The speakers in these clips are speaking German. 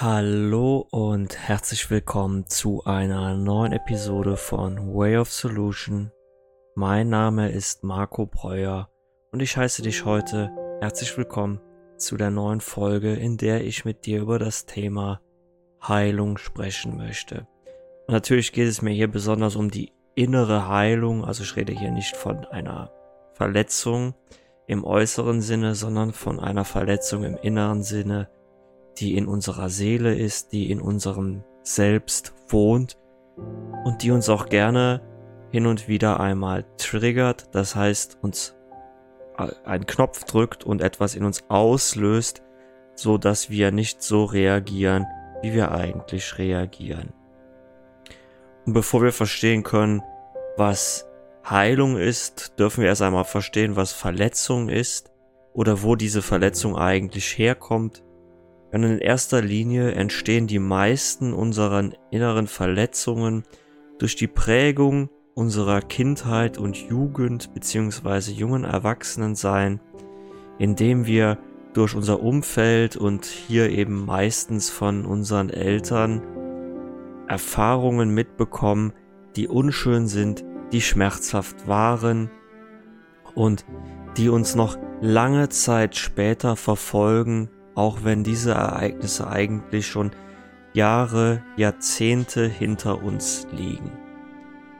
Hallo und herzlich willkommen zu einer neuen Episode von Way of Solution. Mein Name ist Marco Breuer und ich heiße dich heute herzlich willkommen zu der neuen Folge, in der ich mit dir über das Thema Heilung sprechen möchte. Und natürlich geht es mir hier besonders um die innere Heilung, also ich rede hier nicht von einer Verletzung im äußeren Sinne, sondern von einer Verletzung im inneren Sinne, die in unserer Seele ist, die in unserem Selbst wohnt und die uns auch gerne hin und wieder einmal triggert, das heißt uns einen Knopf drückt und etwas in uns auslöst, so dass wir nicht so reagieren, wie wir eigentlich reagieren. Und bevor wir verstehen können, was Heilung ist, dürfen wir erst einmal verstehen, was Verletzung ist oder wo diese Verletzung eigentlich herkommt und in erster Linie entstehen die meisten unserer inneren Verletzungen durch die Prägung unserer Kindheit und Jugend bzw. jungen Erwachsenensein, indem wir durch unser Umfeld und hier eben meistens von unseren Eltern Erfahrungen mitbekommen, die unschön sind, die schmerzhaft waren und die uns noch lange Zeit später verfolgen auch wenn diese Ereignisse eigentlich schon Jahre, Jahrzehnte hinter uns liegen.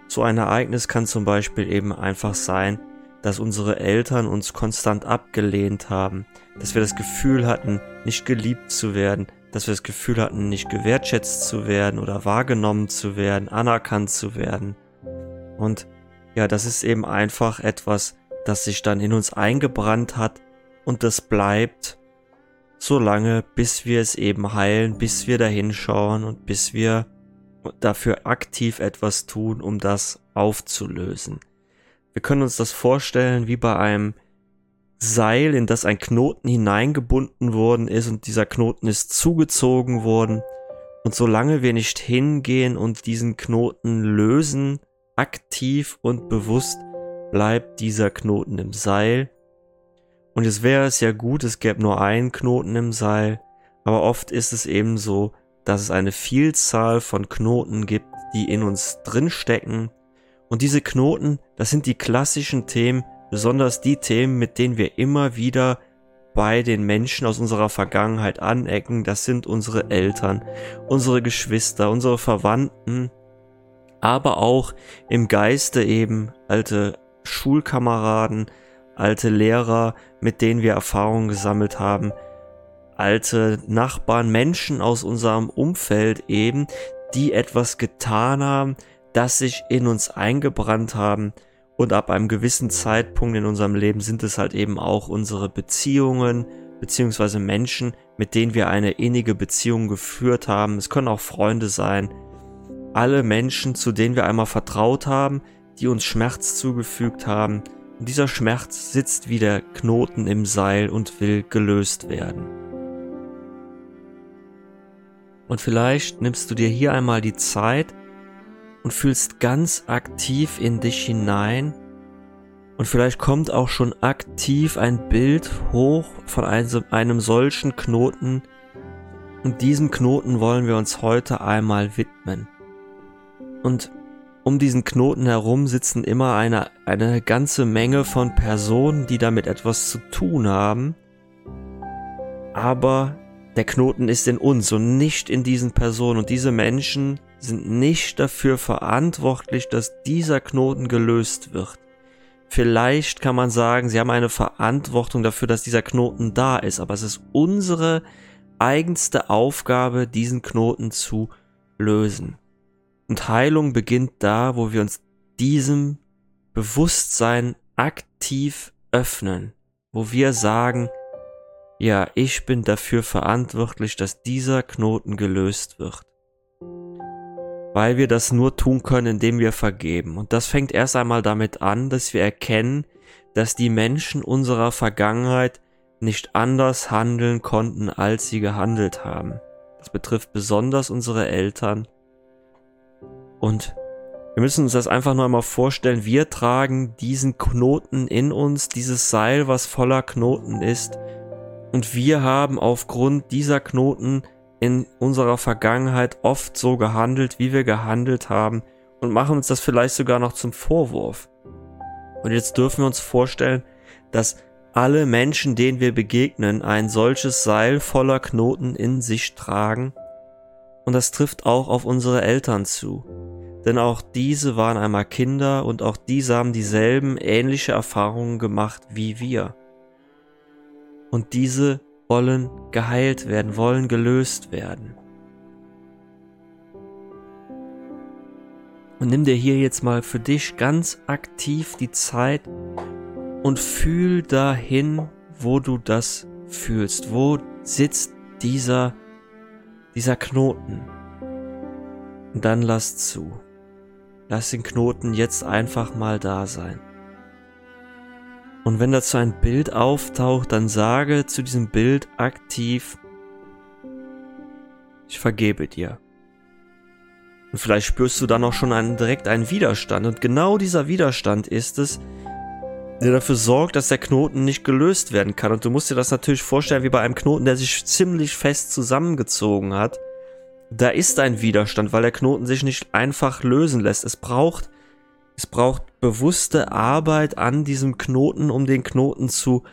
So ein Ereignis kann zum Beispiel eben einfach sein, dass unsere Eltern uns konstant abgelehnt haben, dass wir das Gefühl hatten, nicht geliebt zu werden, dass wir das Gefühl hatten, nicht gewertschätzt zu werden oder wahrgenommen zu werden, anerkannt zu werden. Und ja, das ist eben einfach etwas, das sich dann in uns eingebrannt hat und das bleibt so lange, bis wir es eben heilen, bis wir da hinschauen und bis wir dafür aktiv etwas tun, um das aufzulösen. Wir können uns das vorstellen wie bei einem Seil, in das ein Knoten hineingebunden worden ist und dieser Knoten ist zugezogen worden. Und solange wir nicht hingehen und diesen Knoten lösen, aktiv und bewusst, bleibt dieser Knoten im Seil und es wäre es ja gut, es gäbe nur einen Knoten im Seil, aber oft ist es eben so, dass es eine Vielzahl von Knoten gibt, die in uns drinstecken. Und diese Knoten, das sind die klassischen Themen, besonders die Themen, mit denen wir immer wieder bei den Menschen aus unserer Vergangenheit anecken. Das sind unsere Eltern, unsere Geschwister, unsere Verwandten, aber auch im Geiste eben alte Schulkameraden, alte Lehrer, mit denen wir Erfahrungen gesammelt haben, alte Nachbarn, Menschen aus unserem Umfeld eben, die etwas getan haben, das sich in uns eingebrannt haben und ab einem gewissen Zeitpunkt in unserem Leben sind es halt eben auch unsere Beziehungen beziehungsweise Menschen, mit denen wir eine innige Beziehung geführt haben. Es können auch Freunde sein. Alle Menschen, zu denen wir einmal vertraut haben, die uns Schmerz zugefügt haben, und dieser Schmerz sitzt wie der Knoten im Seil und will gelöst werden. Und vielleicht nimmst du dir hier einmal die Zeit und fühlst ganz aktiv in dich hinein. Und vielleicht kommt auch schon aktiv ein Bild hoch von einem, einem solchen Knoten. Und diesem Knoten wollen wir uns heute einmal widmen. Und um diesen Knoten herum sitzen immer eine, eine ganze Menge von Personen, die damit etwas zu tun haben. Aber der Knoten ist in uns und nicht in diesen Personen. Und diese Menschen sind nicht dafür verantwortlich, dass dieser Knoten gelöst wird. Vielleicht kann man sagen, sie haben eine Verantwortung dafür, dass dieser Knoten da ist, aber es ist unsere eigenste Aufgabe, diesen Knoten zu lösen. Und Heilung beginnt da, wo wir uns diesem Bewusstsein aktiv öffnen, wo wir sagen, ja, ich bin dafür verantwortlich, dass dieser Knoten gelöst wird. Weil wir das nur tun können, indem wir vergeben. Und das fängt erst einmal damit an, dass wir erkennen, dass die Menschen unserer Vergangenheit nicht anders handeln konnten, als sie gehandelt haben. Das betrifft besonders unsere Eltern, und wir müssen uns das einfach nur einmal vorstellen. Wir tragen diesen Knoten in uns, dieses Seil, was voller Knoten ist. Und wir haben aufgrund dieser Knoten in unserer Vergangenheit oft so gehandelt, wie wir gehandelt haben und machen uns das vielleicht sogar noch zum Vorwurf. Und jetzt dürfen wir uns vorstellen, dass alle Menschen, denen wir begegnen, ein solches Seil voller Knoten in sich tragen. Und das trifft auch auf unsere Eltern zu. Denn auch diese waren einmal Kinder und auch diese haben dieselben ähnliche Erfahrungen gemacht wie wir. Und diese wollen geheilt werden, wollen gelöst werden. Und nimm dir hier jetzt mal für dich ganz aktiv die Zeit und fühl dahin, wo du das fühlst. Wo sitzt dieser, dieser Knoten? Und dann lass zu. Lass den Knoten jetzt einfach mal da sein. Und wenn dazu ein Bild auftaucht, dann sage zu diesem Bild aktiv, ich vergebe dir. Und vielleicht spürst du dann auch schon einen, direkt einen Widerstand. Und genau dieser Widerstand ist es, der dafür sorgt, dass der Knoten nicht gelöst werden kann. Und du musst dir das natürlich vorstellen wie bei einem Knoten, der sich ziemlich fest zusammengezogen hat. Da ist ein Widerstand, weil der Knoten sich nicht einfach lösen lässt. Es braucht, es braucht bewusste Arbeit an diesem Knoten, um den Knoten zu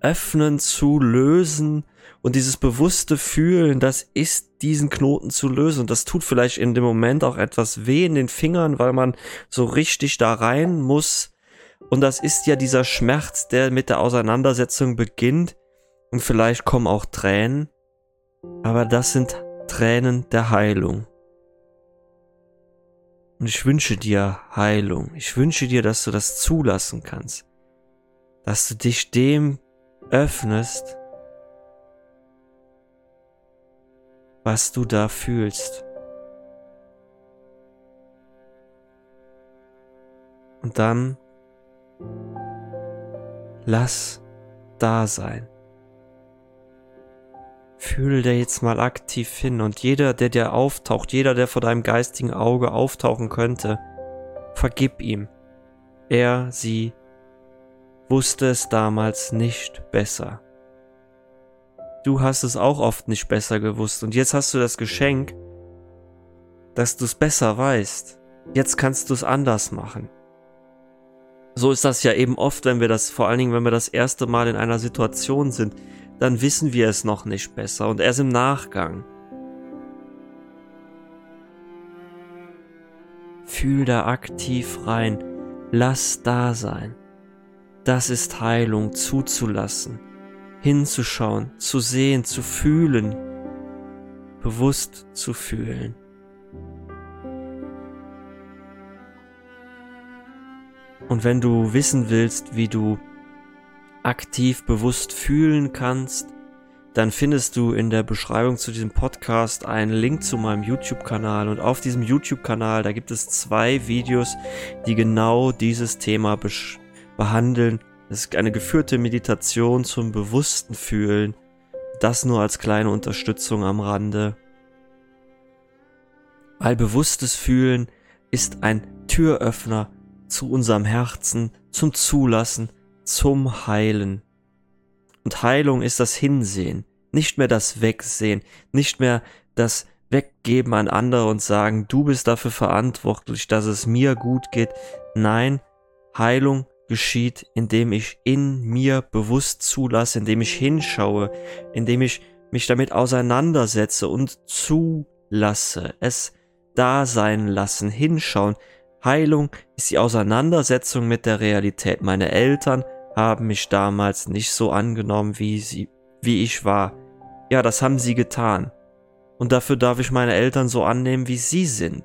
öffnen, zu lösen. Und dieses bewusste Fühlen, das ist diesen Knoten zu lösen. Und das tut vielleicht in dem Moment auch etwas weh in den Fingern, weil man so richtig da rein muss und das ist ja dieser Schmerz, der mit der Auseinandersetzung beginnt. Und vielleicht kommen auch Tränen. Aber das sind Tränen der Heilung. Und ich wünsche dir Heilung. Ich wünsche dir, dass du das zulassen kannst. Dass du dich dem öffnest, was du da fühlst. Und dann Lass da sein. Fühl dir jetzt mal aktiv hin und jeder, der dir auftaucht, jeder, der vor deinem geistigen Auge auftauchen könnte, vergib ihm. Er, sie wusste es damals nicht besser. Du hast es auch oft nicht besser gewusst und jetzt hast du das Geschenk, dass du es besser weißt. Jetzt kannst du es anders machen so ist das ja eben oft, wenn wir das, vor allen Dingen, wenn wir das erste Mal in einer Situation sind, dann wissen wir es noch nicht besser und erst im Nachgang. Fühl da aktiv rein, lass da sein. Das ist Heilung zuzulassen, hinzuschauen, zu sehen, zu fühlen, bewusst zu fühlen. Und wenn du wissen willst, wie du aktiv bewusst fühlen kannst, dann findest du in der Beschreibung zu diesem Podcast einen Link zu meinem YouTube-Kanal. Und auf diesem YouTube-Kanal, da gibt es zwei Videos, die genau dieses Thema behandeln. Es ist eine geführte Meditation zum bewussten Fühlen. Das nur als kleine Unterstützung am Rande. Weil bewusstes Fühlen ist ein Türöffner zu unserem Herzen, zum Zulassen, zum Heilen. Und Heilung ist das Hinsehen, nicht mehr das Wegsehen, nicht mehr das Weggeben an andere und sagen, du bist dafür verantwortlich, dass es mir gut geht. Nein, Heilung geschieht, indem ich in mir bewusst zulasse, indem ich hinschaue, indem ich mich damit auseinandersetze und zulasse, es da sein lassen, hinschauen, Heilung ist die Auseinandersetzung mit der Realität. Meine Eltern haben mich damals nicht so angenommen, wie sie, wie ich war. Ja, das haben sie getan. Und dafür darf ich meine Eltern so annehmen, wie sie sind.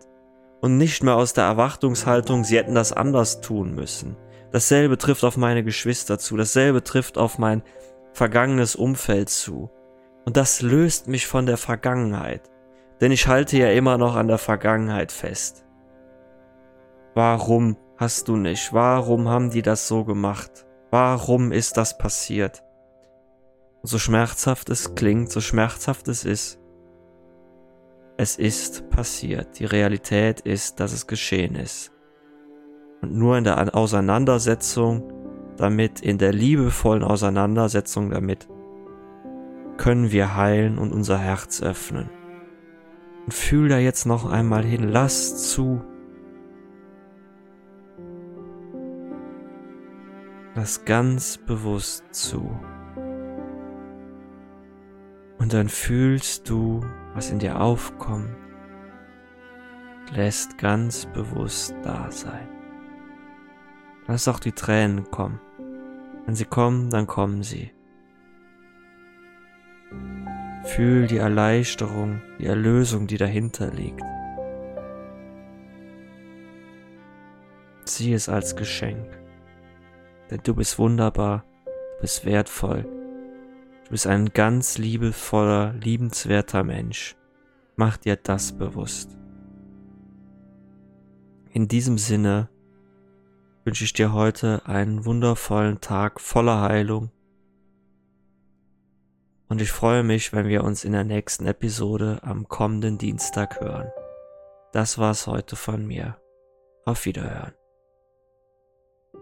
Und nicht mehr aus der Erwartungshaltung, sie hätten das anders tun müssen. Dasselbe trifft auf meine Geschwister zu, dasselbe trifft auf mein vergangenes Umfeld zu. Und das löst mich von der Vergangenheit. Denn ich halte ja immer noch an der Vergangenheit fest. Warum hast du nicht? Warum haben die das so gemacht? Warum ist das passiert? So schmerzhaft es klingt, so schmerzhaft es ist, es ist passiert. Die Realität ist, dass es geschehen ist. Und nur in der Auseinandersetzung damit, in der liebevollen Auseinandersetzung damit, können wir heilen und unser Herz öffnen. Und fühl da jetzt noch einmal hin, lass zu. Lass ganz bewusst zu. Und dann fühlst du, was in dir aufkommt, lässt ganz bewusst da sein. Lass auch die Tränen kommen. Wenn sie kommen, dann kommen sie. Fühl die Erleichterung, die Erlösung, die dahinter liegt. Sieh es als Geschenk. Denn du bist wunderbar, du bist wertvoll, Du bist ein ganz liebevoller, liebenswerter Mensch. Mach dir das bewusst. In diesem Sinne wünsche ich dir heute einen wundervollen Tag voller Heilung. Und ich freue mich, wenn wir uns in der nächsten Episode am kommenden Dienstag hören. Das war's heute von mir. Auf Wiederhören.